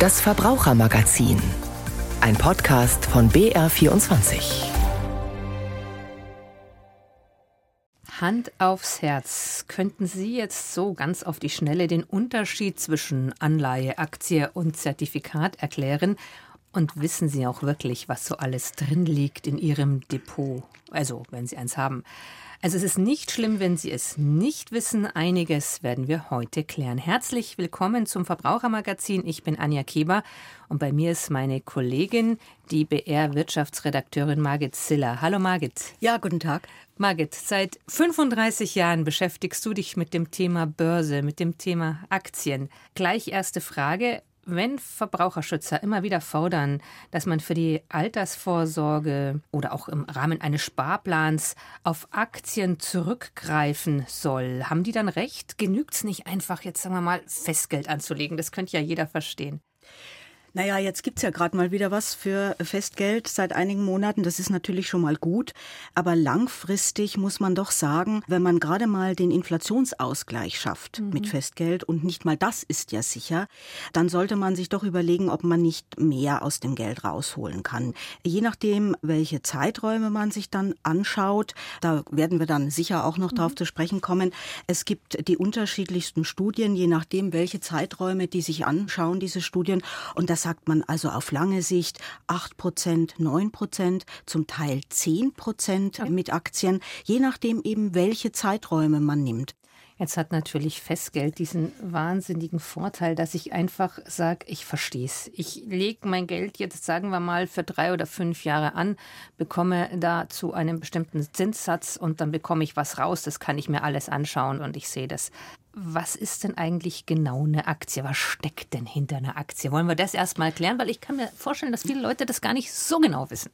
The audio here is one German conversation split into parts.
Das Verbrauchermagazin. Ein Podcast von BR24. Hand aufs Herz. Könnten Sie jetzt so ganz auf die Schnelle den Unterschied zwischen Anleihe, Aktie und Zertifikat erklären? Und wissen Sie auch wirklich, was so alles drin liegt in Ihrem Depot? Also, wenn Sie eins haben. Also es ist nicht schlimm, wenn Sie es nicht wissen. Einiges werden wir heute klären. Herzlich willkommen zum Verbrauchermagazin. Ich bin Anja Keber und bei mir ist meine Kollegin, die BR-Wirtschaftsredakteurin Margit Ziller. Hallo Margit. Ja, guten Tag. Margit, seit 35 Jahren beschäftigst du dich mit dem Thema Börse, mit dem Thema Aktien. Gleich erste Frage wenn Verbraucherschützer immer wieder fordern, dass man für die Altersvorsorge oder auch im Rahmen eines Sparplans auf Aktien zurückgreifen soll, haben die dann recht? Genügt es nicht einfach, jetzt sagen wir mal, Festgeld anzulegen? Das könnte ja jeder verstehen. Naja, jetzt gibt's ja gerade mal wieder was für Festgeld seit einigen Monaten. Das ist natürlich schon mal gut. Aber langfristig muss man doch sagen, wenn man gerade mal den Inflationsausgleich schafft mhm. mit Festgeld und nicht mal das ist ja sicher, dann sollte man sich doch überlegen, ob man nicht mehr aus dem Geld rausholen kann. Je nachdem, welche Zeiträume man sich dann anschaut, da werden wir dann sicher auch noch mhm. drauf zu sprechen kommen. Es gibt die unterschiedlichsten Studien, je nachdem, welche Zeiträume die sich anschauen, diese Studien. Und das sagt man also auf lange Sicht 8 Prozent, 9 Prozent, zum Teil 10 Prozent mit Aktien, je nachdem eben, welche Zeiträume man nimmt. Jetzt hat natürlich Festgeld diesen wahnsinnigen Vorteil, dass ich einfach sage, ich verstehe es. Ich lege mein Geld jetzt, sagen wir mal, für drei oder fünf Jahre an, bekomme da zu einem bestimmten Zinssatz und dann bekomme ich was raus. Das kann ich mir alles anschauen und ich sehe das. Was ist denn eigentlich genau eine Aktie? Was steckt denn hinter einer Aktie? Wollen wir das erstmal klären? Weil ich kann mir vorstellen, dass viele Leute das gar nicht so genau wissen.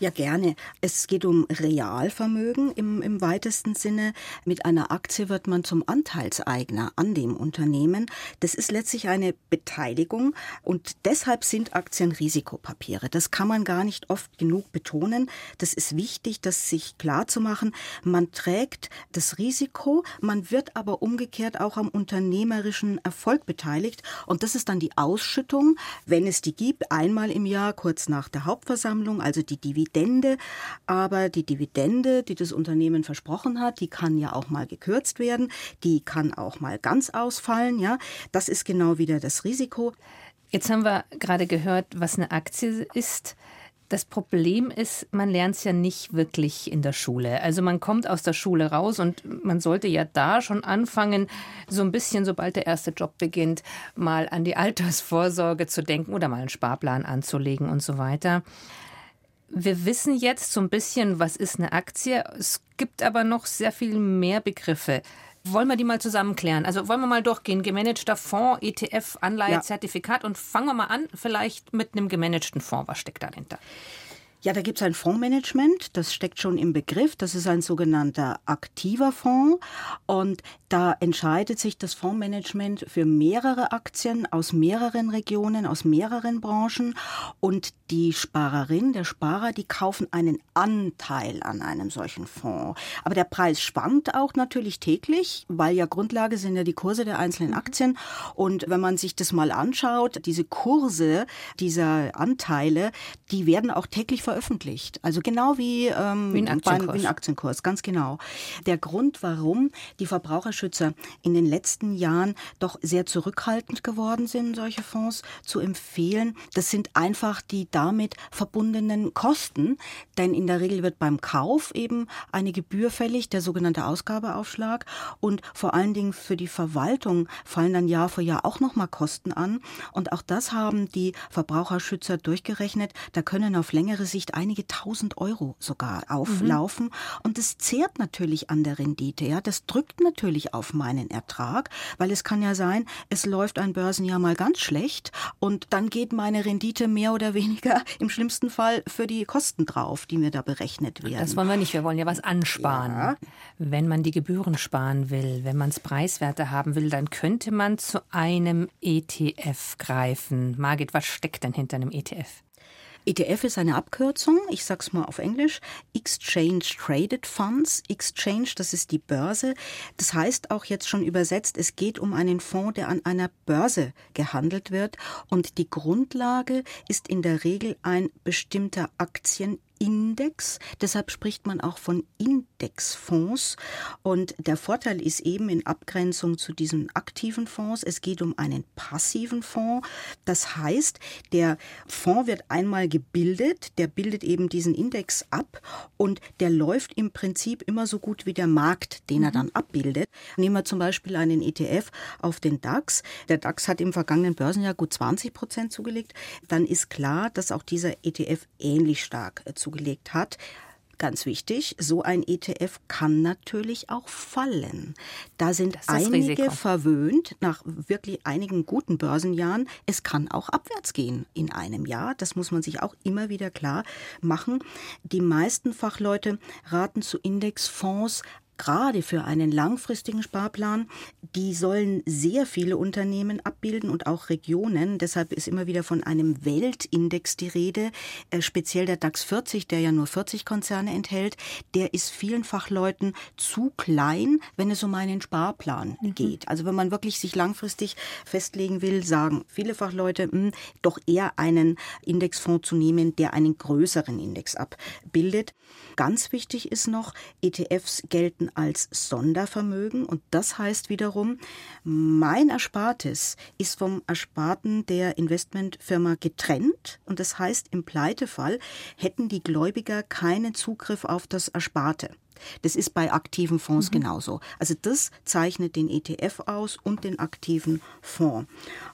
Ja, gerne. Es geht um Realvermögen im, im weitesten Sinne. Mit einer Aktie wird man zum Anteilseigner an dem Unternehmen. Das ist letztlich eine Beteiligung und deshalb sind Aktien Risikopapiere. Das kann man gar nicht oft genug betonen. Das ist wichtig, das sich klar zu machen. Man trägt das Risiko, man wird aber umgekehrt wird auch am unternehmerischen Erfolg beteiligt. Und das ist dann die Ausschüttung, wenn es die gibt, einmal im Jahr, kurz nach der Hauptversammlung, also die Dividende. Aber die Dividende, die das Unternehmen versprochen hat, die kann ja auch mal gekürzt werden, die kann auch mal ganz ausfallen. Ja, das ist genau wieder das Risiko. Jetzt haben wir gerade gehört, was eine Aktie ist. Das Problem ist, man lernt es ja nicht wirklich in der Schule. Also man kommt aus der Schule raus und man sollte ja da schon anfangen, so ein bisschen, sobald der erste Job beginnt, mal an die Altersvorsorge zu denken oder mal einen Sparplan anzulegen und so weiter. Wir wissen jetzt so ein bisschen, was ist eine Aktie. Es gibt aber noch sehr viel mehr Begriffe. Wollen wir die mal zusammen klären? Also wollen wir mal durchgehen. Gemanagter Fonds, ETF, Anleihe, ja. Zertifikat und fangen wir mal an, vielleicht mit einem gemanagten Fonds. Was steckt dahinter? Ja, da gibt es ein Fondsmanagement, das steckt schon im Begriff. Das ist ein sogenannter aktiver Fonds. Und da entscheidet sich das Fondsmanagement für mehrere Aktien aus mehreren Regionen, aus mehreren Branchen. Und die Sparerin, der Sparer, die kaufen einen Anteil an einem solchen Fonds. Aber der Preis schwankt auch natürlich täglich, weil ja Grundlage sind ja die Kurse der einzelnen Aktien. Und wenn man sich das mal anschaut, diese Kurse dieser Anteile, die werden auch täglich veröffentlicht. Also genau wie, ähm, wie, ein Aktienkurs. Beim, wie ein Aktienkurs, ganz genau. Der Grund, warum die Verbraucherschützer in den letzten Jahren doch sehr zurückhaltend geworden sind, solche Fonds zu empfehlen, das sind einfach die damit verbundenen Kosten. Denn in der Regel wird beim Kauf eben eine Gebühr fällig, der sogenannte Ausgabeaufschlag. Und vor allen Dingen für die Verwaltung fallen dann Jahr für Jahr auch nochmal Kosten an. Und auch das haben die Verbraucherschützer durchgerechnet. Da können auf längere Sicht Sicht einige tausend Euro sogar auflaufen. Mhm. Und das zehrt natürlich an der Rendite. Ja, das drückt natürlich auf meinen Ertrag, weil es kann ja sein, es läuft ein Börsenjahr mal ganz schlecht und dann geht meine Rendite mehr oder weniger im schlimmsten Fall für die Kosten drauf, die mir da berechnet werden. Das wollen wir nicht. Wir wollen ja was ansparen. Ja. Wenn man die Gebühren sparen will, wenn man es preiswerter haben will, dann könnte man zu einem ETF greifen. Margit, was steckt denn hinter einem ETF? ETF ist eine Abkürzung, ich sag's mal auf Englisch, Exchange Traded Funds. Exchange, das ist die Börse. Das heißt auch jetzt schon übersetzt, es geht um einen Fonds, der an einer Börse gehandelt wird und die Grundlage ist in der Regel ein bestimmter Aktien Index. Deshalb spricht man auch von Indexfonds. Und der Vorteil ist eben in Abgrenzung zu diesen aktiven Fonds, es geht um einen passiven Fonds. Das heißt, der Fonds wird einmal gebildet, der bildet eben diesen Index ab und der läuft im Prinzip immer so gut wie der Markt, den er mhm. dann abbildet. Nehmen wir zum Beispiel einen ETF auf den DAX. Der DAX hat im vergangenen Börsenjahr gut 20 Prozent zugelegt. Dann ist klar, dass auch dieser ETF ähnlich stark zugelegt zugelegt hat. Ganz wichtig, so ein ETF kann natürlich auch fallen. Da sind einige Risiko. verwöhnt nach wirklich einigen guten Börsenjahren. Es kann auch abwärts gehen in einem Jahr. Das muss man sich auch immer wieder klar machen. Die meisten Fachleute raten zu Indexfonds gerade für einen langfristigen Sparplan, die sollen sehr viele Unternehmen abbilden und auch Regionen. Deshalb ist immer wieder von einem Weltindex die Rede. Äh, speziell der DAX 40, der ja nur 40 Konzerne enthält, der ist vielen Fachleuten zu klein, wenn es um einen Sparplan mhm. geht. Also wenn man wirklich sich langfristig festlegen will, sagen viele Fachleute, mh, hm, doch eher einen Indexfonds zu nehmen, der einen größeren Index abbildet. Ganz wichtig ist noch, ETFs gelten als Sondervermögen und das heißt wiederum, mein Erspartes ist vom Ersparten der Investmentfirma getrennt und das heißt, im Pleitefall hätten die Gläubiger keinen Zugriff auf das Ersparte. Das ist bei aktiven Fonds mhm. genauso. Also das zeichnet den ETF aus und den aktiven Fonds.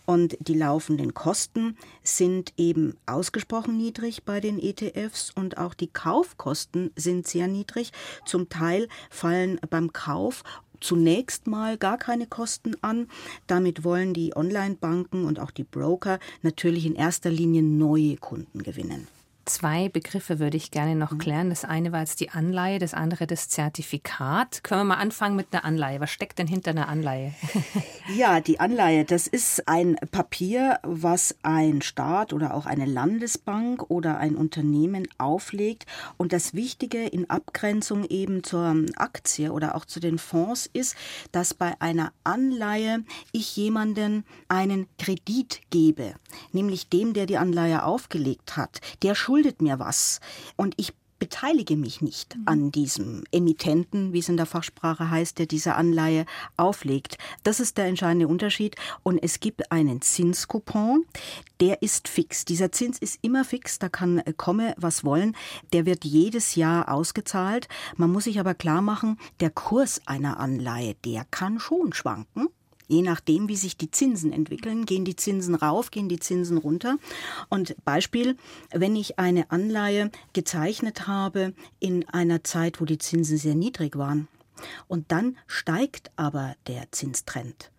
Und die laufenden Kosten sind eben ausgesprochen niedrig bei den ETFs und auch die Kaufkosten sind sehr niedrig. Zum Teil fallen beim Kauf zunächst mal gar keine Kosten an. Damit wollen die Online-Banken und auch die Broker natürlich in erster Linie neue Kunden gewinnen. Zwei Begriffe würde ich gerne noch mhm. klären. Das eine war jetzt die Anleihe, das andere das Zertifikat. Können wir mal anfangen mit einer Anleihe? Was steckt denn hinter einer Anleihe? ja, die Anleihe, das ist ein Papier, was ein Staat oder auch eine Landesbank oder ein Unternehmen auflegt. Und das Wichtige in Abgrenzung eben zur Aktie oder auch zu den Fonds ist, dass bei einer Anleihe ich jemanden einen Kredit gebe, nämlich dem, der die Anleihe aufgelegt hat. Der schuldet schuldet mir was und ich beteilige mich nicht mhm. an diesem Emittenten, wie es in der Fachsprache heißt, der diese Anleihe auflegt. Das ist der entscheidende Unterschied. Und es gibt einen Zinskupon, der ist fix. Dieser Zins ist immer fix, da kann äh, komme, was wollen. Der wird jedes Jahr ausgezahlt. Man muss sich aber klar machen, der Kurs einer Anleihe, der kann schon schwanken. Je nachdem, wie sich die Zinsen entwickeln, gehen die Zinsen rauf, gehen die Zinsen runter. Und Beispiel, wenn ich eine Anleihe gezeichnet habe in einer Zeit, wo die Zinsen sehr niedrig waren, und dann steigt aber der Zinstrend,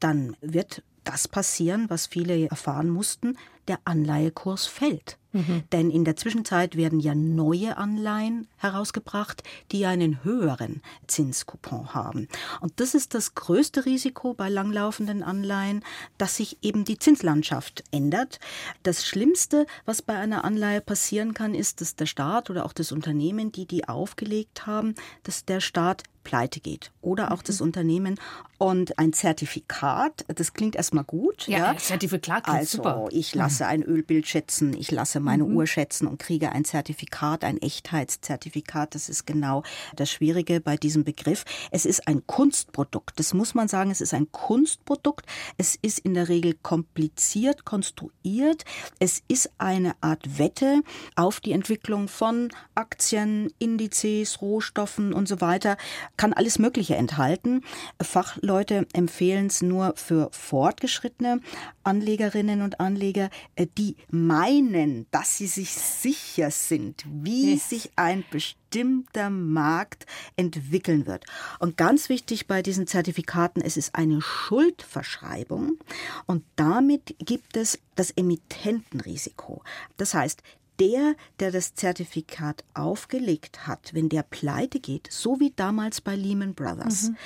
dann wird das passieren, was viele erfahren mussten, der Anleihekurs fällt. Mhm. Denn in der Zwischenzeit werden ja neue Anleihen herausgebracht, die einen höheren Zinskupon haben. Und das ist das größte Risiko bei langlaufenden Anleihen, dass sich eben die Zinslandschaft ändert. Das Schlimmste, was bei einer Anleihe passieren kann, ist, dass der Staat oder auch das Unternehmen, die die aufgelegt haben, dass der Staat pleite geht oder auch mhm. das Unternehmen. Und ein Zertifikat, das klingt erstmal gut. Ja, ja. Zertifikat klingt also, super. ich lasse mhm. ein Ölbild schätzen, ich lasse meine mhm. Uhr schätzen und kriege ein Zertifikat, ein Echtheitszertifikat. Das ist genau das Schwierige bei diesem Begriff. Es ist ein Kunstprodukt. Das muss man sagen, es ist ein Kunstprodukt. Es ist in der Regel kompliziert konstruiert. Es ist eine Art Wette auf die Entwicklung von Aktien, Indizes, Rohstoffen und so weiter kann alles Mögliche enthalten. Fachleute empfehlen es nur für fortgeschrittene Anlegerinnen und Anleger, äh, die meinen, dass sie sich sicher sind, wie yes. sich ein bestimmter Markt entwickeln wird. Und ganz wichtig bei diesen Zertifikaten, es ist eine Schuldverschreibung und damit gibt es das Emittentenrisiko. Das heißt, der, der das Zertifikat aufgelegt hat, wenn der pleite geht, so wie damals bei Lehman Brothers, mhm.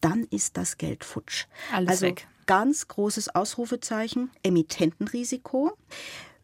dann ist das Geld futsch. Alles also weg. ganz großes Ausrufezeichen, Emittentenrisiko.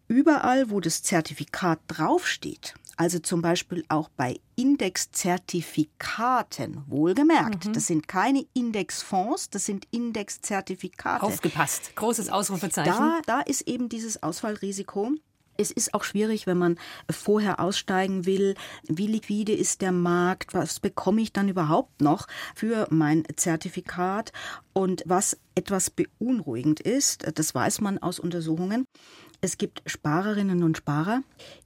überall, wo das Zertifikat draufsteht, also zum Beispiel auch bei Indexzertifikaten, wohlgemerkt, mhm. das sind keine Indexfonds, das sind Indexzertifikate. Aufgepasst, großes Ausrufezeichen. Da, da ist eben dieses Ausfallrisiko. Es ist auch schwierig, wenn man vorher aussteigen will. Wie liquide ist der Markt? Was bekomme ich dann überhaupt noch für mein Zertifikat? Und was etwas beunruhigend ist, das weiß man aus Untersuchungen, es gibt Sparerinnen und Sparer,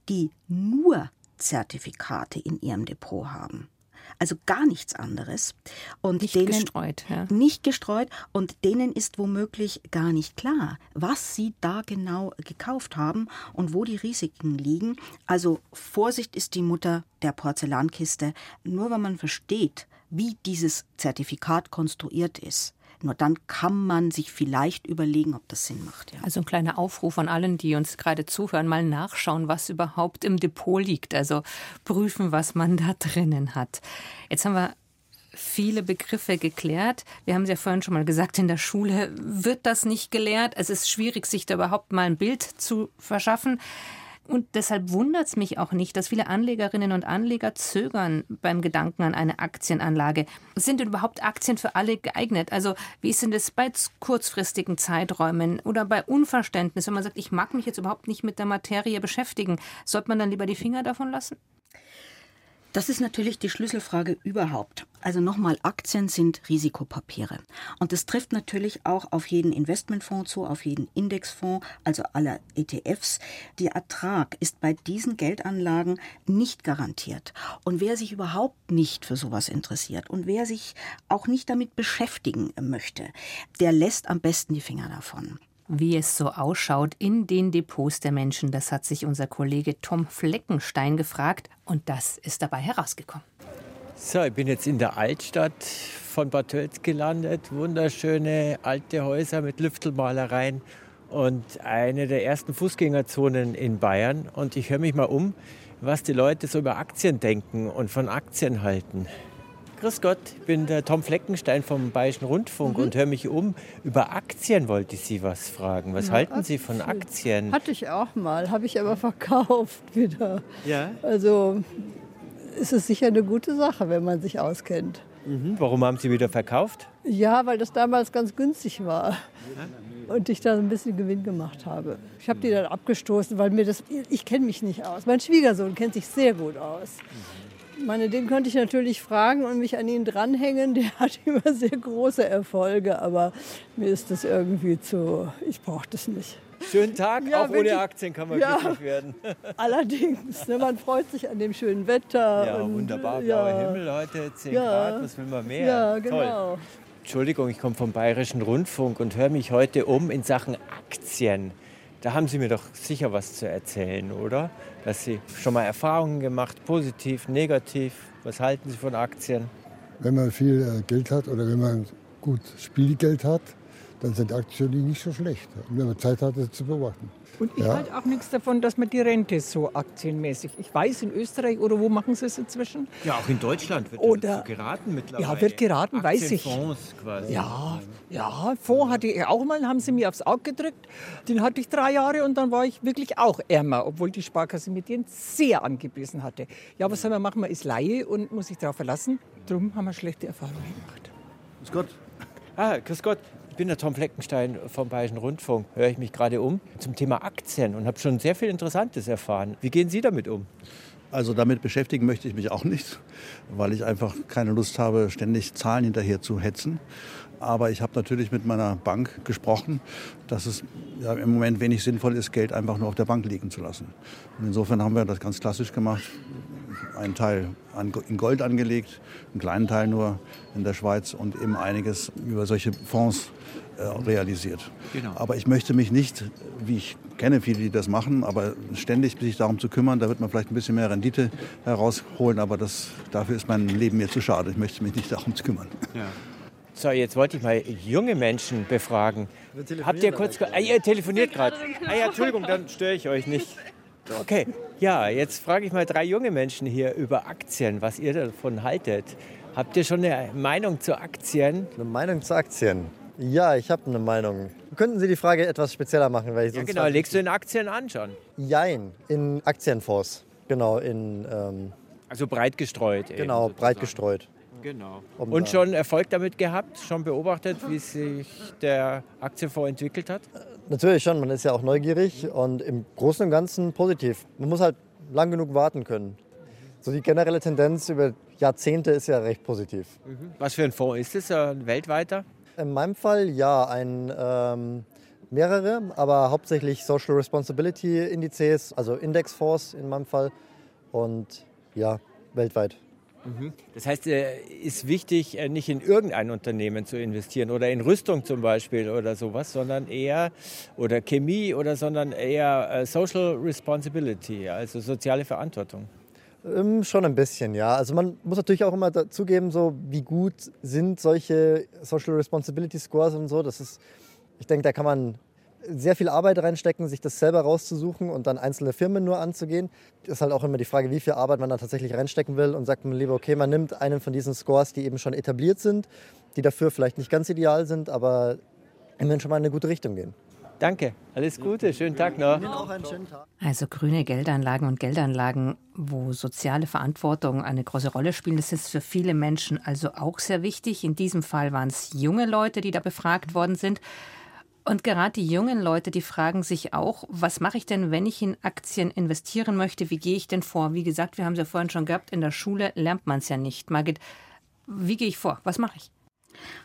die nur Zertifikate in ihrem Depot haben. Also gar nichts anderes. Und nicht denen, gestreut. Ja. Nicht gestreut. Und denen ist womöglich gar nicht klar, was sie da genau gekauft haben und wo die Risiken liegen. Also Vorsicht ist die Mutter der Porzellankiste. Nur wenn man versteht, wie dieses Zertifikat konstruiert ist, nur dann kann man sich vielleicht überlegen, ob das Sinn macht. Ja. Also ein kleiner Aufruf an allen, die uns gerade zuhören, mal nachschauen, was überhaupt im Depot liegt. Also prüfen, was man da drinnen hat. Jetzt haben wir viele Begriffe geklärt. Wir haben es ja vorhin schon mal gesagt, in der Schule wird das nicht gelehrt. Es ist schwierig, sich da überhaupt mal ein Bild zu verschaffen. Und deshalb wundert es mich auch nicht, dass viele Anlegerinnen und Anleger zögern beim Gedanken an eine Aktienanlage. Sind denn überhaupt Aktien für alle geeignet? Also wie ist denn das bei kurzfristigen Zeiträumen oder bei Unverständnis, wenn man sagt, ich mag mich jetzt überhaupt nicht mit der Materie beschäftigen, sollte man dann lieber die Finger davon lassen? Das ist natürlich die Schlüsselfrage überhaupt. Also nochmal, Aktien sind Risikopapiere. Und das trifft natürlich auch auf jeden Investmentfonds zu, auf jeden Indexfonds, also aller ETFs. Der Ertrag ist bei diesen Geldanlagen nicht garantiert. Und wer sich überhaupt nicht für sowas interessiert und wer sich auch nicht damit beschäftigen möchte, der lässt am besten die Finger davon wie es so ausschaut in den Depots der Menschen. Das hat sich unser Kollege Tom Fleckenstein gefragt und das ist dabei herausgekommen. So, ich bin jetzt in der Altstadt von Bad Tölz gelandet. Wunderschöne alte Häuser mit Lüftelmalereien und eine der ersten Fußgängerzonen in Bayern. Und ich höre mich mal um, was die Leute so über Aktien denken und von Aktien halten. Grüß Gott, ich bin der Tom Fleckenstein vom Bayerischen Rundfunk mhm. und höre mich um. Über Aktien wollte ich Sie was fragen. Was ja, halten Aktien. Sie von Aktien? Hatte ich auch mal, habe ich aber verkauft wieder. Ja. Also ist es sicher eine gute Sache, wenn man sich auskennt. Mhm. Warum haben Sie wieder verkauft? Ja, weil das damals ganz günstig war. Und ich da ein bisschen Gewinn gemacht habe. Ich habe die dann abgestoßen, weil mir das. Ich kenne mich nicht aus. Mein Schwiegersohn kennt sich sehr gut aus. Meine, den könnte ich natürlich fragen und mich an ihn dranhängen. Der hat immer sehr große Erfolge, aber mir ist das irgendwie zu, ich brauche das nicht. Schönen Tag, ja, auch ohne Aktien kann man ja, glücklich werden. Allerdings, ne, man freut sich an dem schönen Wetter. Ja, und, wunderbar, blauer ja, Himmel heute, 10 ja, Grad, was will man mehr? Ja, genau. Toll. Entschuldigung, ich komme vom Bayerischen Rundfunk und höre mich heute um in Sachen Aktien. Da haben Sie mir doch sicher was zu erzählen, oder? Dass Sie schon mal Erfahrungen gemacht, positiv, negativ. Was halten Sie von Aktien? Wenn man viel äh, Geld hat oder wenn man gut Spielgeld hat, dann sind Aktien nicht so schlecht. Und wenn man Zeit hat, das zu beobachten. Und ich ja. halte auch nichts davon, dass man die Rente so aktienmäßig. Ich weiß, in Österreich oder wo machen sie es inzwischen? Ja, auch in Deutschland wird oder, geraten mittlerweile. Ja, wird geraten, weiß ich. Fonds quasi. Ja, ja, Fonds hatte ich auch mal, haben sie mir aufs Auge gedrückt. Den hatte ich drei Jahre und dann war ich wirklich auch ärmer, obwohl die Sparkasse mit denen sehr angebissen hatte. Ja, was soll man machen? Man ist Laie und muss sich darauf verlassen. Darum haben wir schlechte Erfahrungen gemacht. Grüß Gott. Ah, grüß Gott bin der Tom Fleckenstein vom Bayerischen Rundfunk. Höre ich mich gerade um zum Thema Aktien und habe schon sehr viel Interessantes erfahren. Wie gehen Sie damit um? Also damit beschäftigen möchte ich mich auch nicht, weil ich einfach keine Lust habe, ständig Zahlen hinterher zu hetzen. Aber ich habe natürlich mit meiner Bank gesprochen, dass es ja, im Moment wenig sinnvoll ist, Geld einfach nur auf der Bank liegen zu lassen. Und insofern haben wir das ganz klassisch gemacht. Einen Teil in Gold angelegt, einen kleinen Teil nur in der Schweiz und eben einiges über solche Fonds äh, realisiert. Genau. Aber ich möchte mich nicht, wie ich kenne viele, die das machen, aber ständig sich darum zu kümmern, da wird man vielleicht ein bisschen mehr Rendite herausholen, aber das, dafür ist mein Leben mir zu schade. Ich möchte mich nicht darum zu kümmern. Ja. So, jetzt wollte ich mal junge Menschen befragen. Habt ihr kurz... Ah, ihr telefoniert gerade. Ah ja, Entschuldigung, dann störe ich euch nicht. Okay, ja, jetzt frage ich mal drei junge Menschen hier über Aktien, was ihr davon haltet. Habt ihr schon eine Meinung zu Aktien? Eine Meinung zu Aktien? Ja, ich habe eine Meinung. Könnten Sie die Frage etwas spezieller machen? Weil ich Ja, sonst genau. Legst du in Aktien an schon? Jein, in Aktienfonds. Genau, in ähm, Also breit gestreut. genau, breit gestreut. Genau. Um Und schon Erfolg damit gehabt? Schon beobachtet, wie sich der Aktienfonds entwickelt hat? Natürlich schon, man ist ja auch neugierig und im Großen und Ganzen positiv. Man muss halt lang genug warten können. So die generelle Tendenz über Jahrzehnte ist ja recht positiv. Was für ein Fonds ist es? Ein weltweiter? In meinem Fall ja, ein, ähm, mehrere, aber hauptsächlich Social Responsibility Indizes, also Indexfonds in meinem Fall und ja, weltweit. Das heißt, es ist wichtig, äh, nicht in irgendein Unternehmen zu investieren oder in Rüstung zum Beispiel oder sowas, sondern eher, oder Chemie oder, sondern eher äh, Social Responsibility, also soziale Verantwortung. Ähm, schon ein bisschen, ja. Also man muss natürlich auch immer dazugeben, so wie gut sind solche Social Responsibility Scores und so. Das ist, ich denke, da kann man sehr viel Arbeit reinstecken, sich das selber rauszusuchen und dann einzelne Firmen nur anzugehen. Das ist halt auch immer die Frage, wie viel Arbeit man da tatsächlich reinstecken will und sagt man lieber, okay, man nimmt einen von diesen Scores, die eben schon etabliert sind, die dafür vielleicht nicht ganz ideal sind, aber immerhin schon mal in eine gute Richtung gehen. Danke, alles Gute, schönen Tag noch. Auch einen schönen Tag. Also grüne Geldanlagen und Geldanlagen, wo soziale Verantwortung eine große Rolle spielen, das ist für viele Menschen also auch sehr wichtig. In diesem Fall waren es junge Leute, die da befragt worden sind. Und gerade die jungen Leute, die fragen sich auch, was mache ich denn, wenn ich in Aktien investieren möchte? Wie gehe ich denn vor? Wie gesagt, wir haben es ja vorhin schon gehabt, in der Schule lernt man es ja nicht. Margit, wie gehe ich vor? Was mache ich?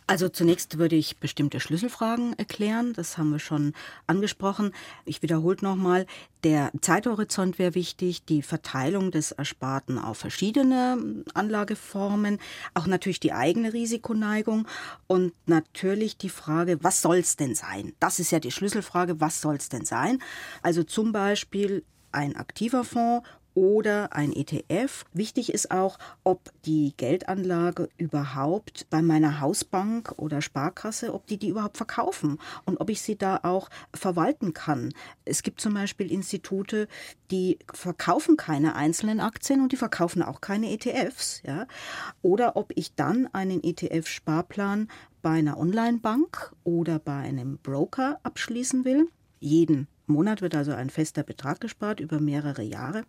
Also zunächst würde ich bestimmte Schlüsselfragen erklären. Das haben wir schon angesprochen. Ich wiederhole nochmal. Der Zeithorizont wäre wichtig, die Verteilung des Ersparten auf verschiedene Anlageformen, auch natürlich die eigene Risikoneigung und natürlich die Frage, was soll es denn sein? Das ist ja die Schlüsselfrage, was soll es denn sein? Also zum Beispiel ein aktiver Fonds oder ein ETF. Wichtig ist auch, ob die Geldanlage überhaupt bei meiner Hausbank oder Sparkasse, ob die die überhaupt verkaufen und ob ich sie da auch verwalten kann. Es gibt zum Beispiel Institute, die verkaufen keine einzelnen Aktien und die verkaufen auch keine ETFs. Ja? Oder ob ich dann einen ETF-Sparplan bei einer Online-Bank oder bei einem Broker abschließen will. Jeden Monat wird also ein fester Betrag gespart über mehrere Jahre.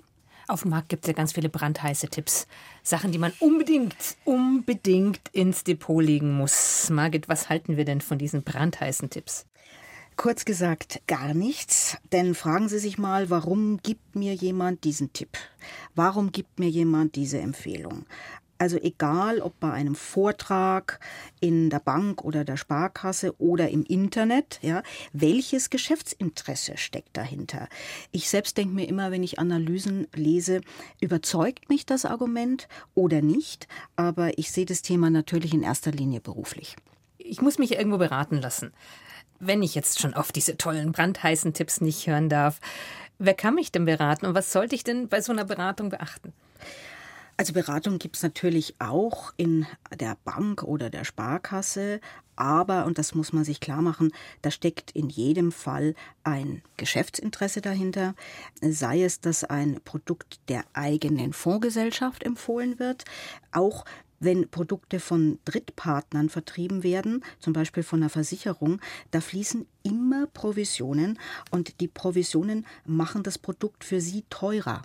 Auf dem Markt gibt es ja ganz viele brandheiße Tipps. Sachen, die man unbedingt, unbedingt ins Depot legen muss. Margit, was halten wir denn von diesen brandheißen Tipps? Kurz gesagt, gar nichts. Denn fragen Sie sich mal, warum gibt mir jemand diesen Tipp? Warum gibt mir jemand diese Empfehlung? Also egal, ob bei einem Vortrag in der Bank oder der Sparkasse oder im Internet, ja, welches Geschäftsinteresse steckt dahinter? Ich selbst denke mir immer, wenn ich Analysen lese, überzeugt mich das Argument oder nicht? Aber ich sehe das Thema natürlich in erster Linie beruflich. Ich muss mich irgendwo beraten lassen. Wenn ich jetzt schon auf diese tollen brandheißen Tipps nicht hören darf, wer kann mich denn beraten und was sollte ich denn bei so einer Beratung beachten? Also Beratung gibt es natürlich auch in der Bank oder der Sparkasse, aber, und das muss man sich klar machen, da steckt in jedem Fall ein Geschäftsinteresse dahinter, sei es, dass ein Produkt der eigenen Fondsgesellschaft empfohlen wird, auch wenn Produkte von Drittpartnern vertrieben werden, zum Beispiel von einer Versicherung, da fließen immer Provisionen und die Provisionen machen das Produkt für Sie teurer.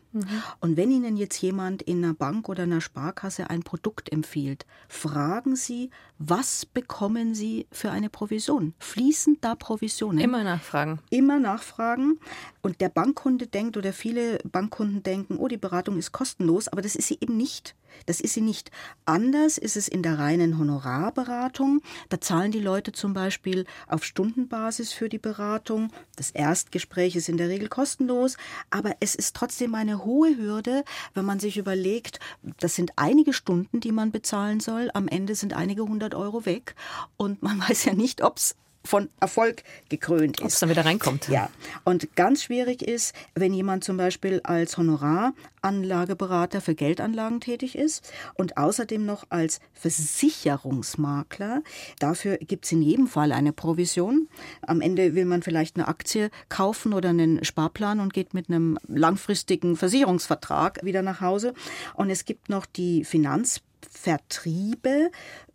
Und wenn Ihnen jetzt jemand in einer Bank oder einer Sparkasse ein Produkt empfiehlt, fragen Sie, was bekommen Sie für eine Provision? Fließen da Provisionen? Immer nachfragen. immer nachfragen. Und der Bankkunde denkt oder viele Bankkunden denken, oh, die Beratung ist kostenlos, aber das ist sie eben nicht. Das ist sie nicht. Anders ist es in der reinen Honorarberatung. Da zahlen die Leute zum Beispiel auf Stundenbasis für die Beratung. Das Erstgespräch ist in der Regel kostenlos, aber es ist trotzdem eine hohe Hürde, wenn man sich überlegt, das sind einige Stunden, die man bezahlen soll. Am Ende sind einige hundert Euro weg und man weiß ja nicht, ob es von Erfolg gekrönt ist. Ob es dann wieder reinkommt. Ja, und ganz schwierig ist, wenn jemand zum Beispiel als Honoraranlageberater für Geldanlagen tätig ist und außerdem noch als Versicherungsmakler. Dafür gibt es in jedem Fall eine Provision. Am Ende will man vielleicht eine Aktie kaufen oder einen Sparplan und geht mit einem langfristigen Versicherungsvertrag wieder nach Hause. Und es gibt noch die Finanzvertriebe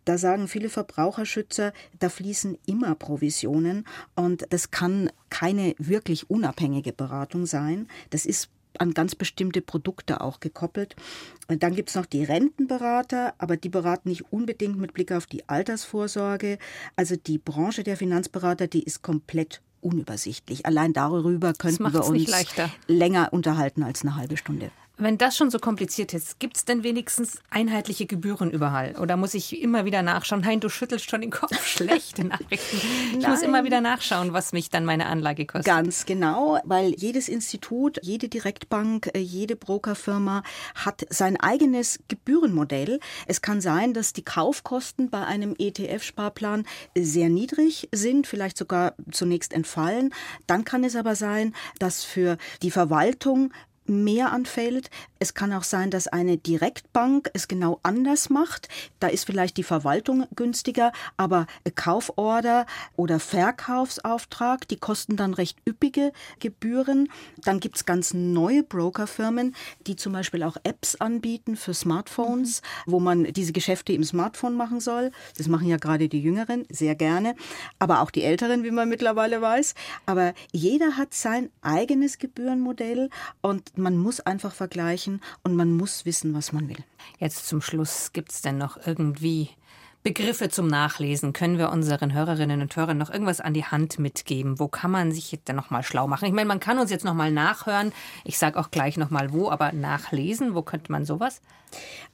Da sagen viele Verbraucherschützer, da fließen immer Provisionen und das kann keine wirklich unabhängige Beratung sein. Das ist an ganz bestimmte Produkte auch gekoppelt. Und dann gibt es noch die Rentenberater, aber die beraten nicht unbedingt mit Blick auf die Altersvorsorge. Also die Branche der Finanzberater, die ist komplett unübersichtlich. Allein darüber könnten wir uns länger unterhalten als eine halbe Stunde. Wenn das schon so kompliziert ist, gibt es denn wenigstens einheitliche Gebühren überall? Oder muss ich immer wieder nachschauen? Nein, du schüttelst schon den Kopf. Schlechte Nachrichten. Ich Nein. muss immer wieder nachschauen, was mich dann meine Anlage kostet. Ganz genau, weil jedes Institut, jede Direktbank, äh, jede Brokerfirma hat sein eigenes Gebührenmodell. Es kann sein, dass die Kaufkosten bei einem ETF-Sparplan sehr niedrig sind, vielleicht sogar zunächst entfallen. Dann kann es aber sein, dass für die Verwaltung mehr anfällt. Es kann auch sein, dass eine Direktbank es genau anders macht. Da ist vielleicht die Verwaltung günstiger, aber Kauforder oder Verkaufsauftrag, die kosten dann recht üppige Gebühren. Dann gibt es ganz neue Brokerfirmen, die zum Beispiel auch Apps anbieten für Smartphones, mhm. wo man diese Geschäfte im Smartphone machen soll. Das machen ja gerade die Jüngeren sehr gerne, aber auch die Älteren, wie man mittlerweile weiß. Aber jeder hat sein eigenes Gebührenmodell und man muss einfach vergleichen und man muss wissen, was man will. Jetzt zum Schluss, gibt es denn noch irgendwie Begriffe zum Nachlesen? Können wir unseren Hörerinnen und Hörern noch irgendwas an die Hand mitgeben? Wo kann man sich jetzt denn noch mal schlau machen? Ich meine, man kann uns jetzt noch mal nachhören. Ich sage auch gleich noch mal wo, aber nachlesen, wo könnte man sowas?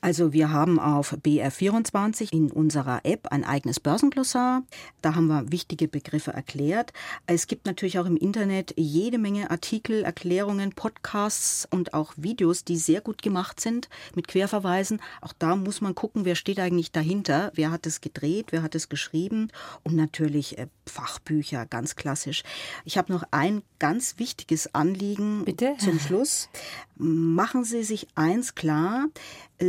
Also wir haben auf BR24 in unserer App ein eigenes Börsenglossar. Da haben wir wichtige Begriffe erklärt. Es gibt natürlich auch im Internet jede Menge Artikel, Erklärungen, Podcasts und auch Videos, die sehr gut gemacht sind mit Querverweisen. Auch da muss man gucken, wer steht eigentlich dahinter, wer hat es gedreht, wer hat es geschrieben und natürlich äh, Fachbücher, ganz klassisch. Ich habe noch ein ganz wichtiges Anliegen Bitte? zum Schluss. Machen Sie sich eins klar,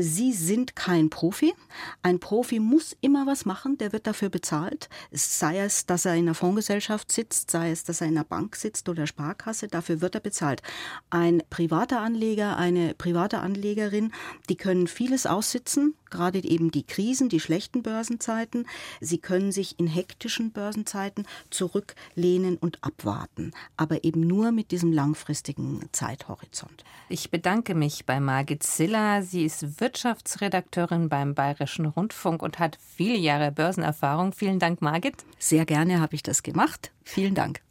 Sie sind kein Profi. Ein Profi muss immer was machen, der wird dafür bezahlt. Sei es, dass er in einer Fondsgesellschaft sitzt, sei es, dass er in einer Bank sitzt oder Sparkasse, dafür wird er bezahlt. Ein privater Anleger, eine private Anlegerin, die können vieles aussitzen, gerade eben die Krisen, die schlechten Börsenzeiten. Sie können sich in hektischen Börsenzeiten zurücklehnen und abwarten, aber eben nur mit diesem langfristigen Zeithorizont. Ich bedanke mich bei Margit Ziller. Sie ist Wirtschaftsredakteurin beim Bayerischen Rundfunk und hat viele Jahre Börsenerfahrung. Vielen Dank, Margit. Sehr gerne habe ich das gemacht. Vielen Dank.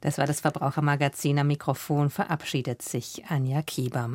Das war das Verbrauchermagazin. Am Mikrofon verabschiedet sich Anja Kiebam.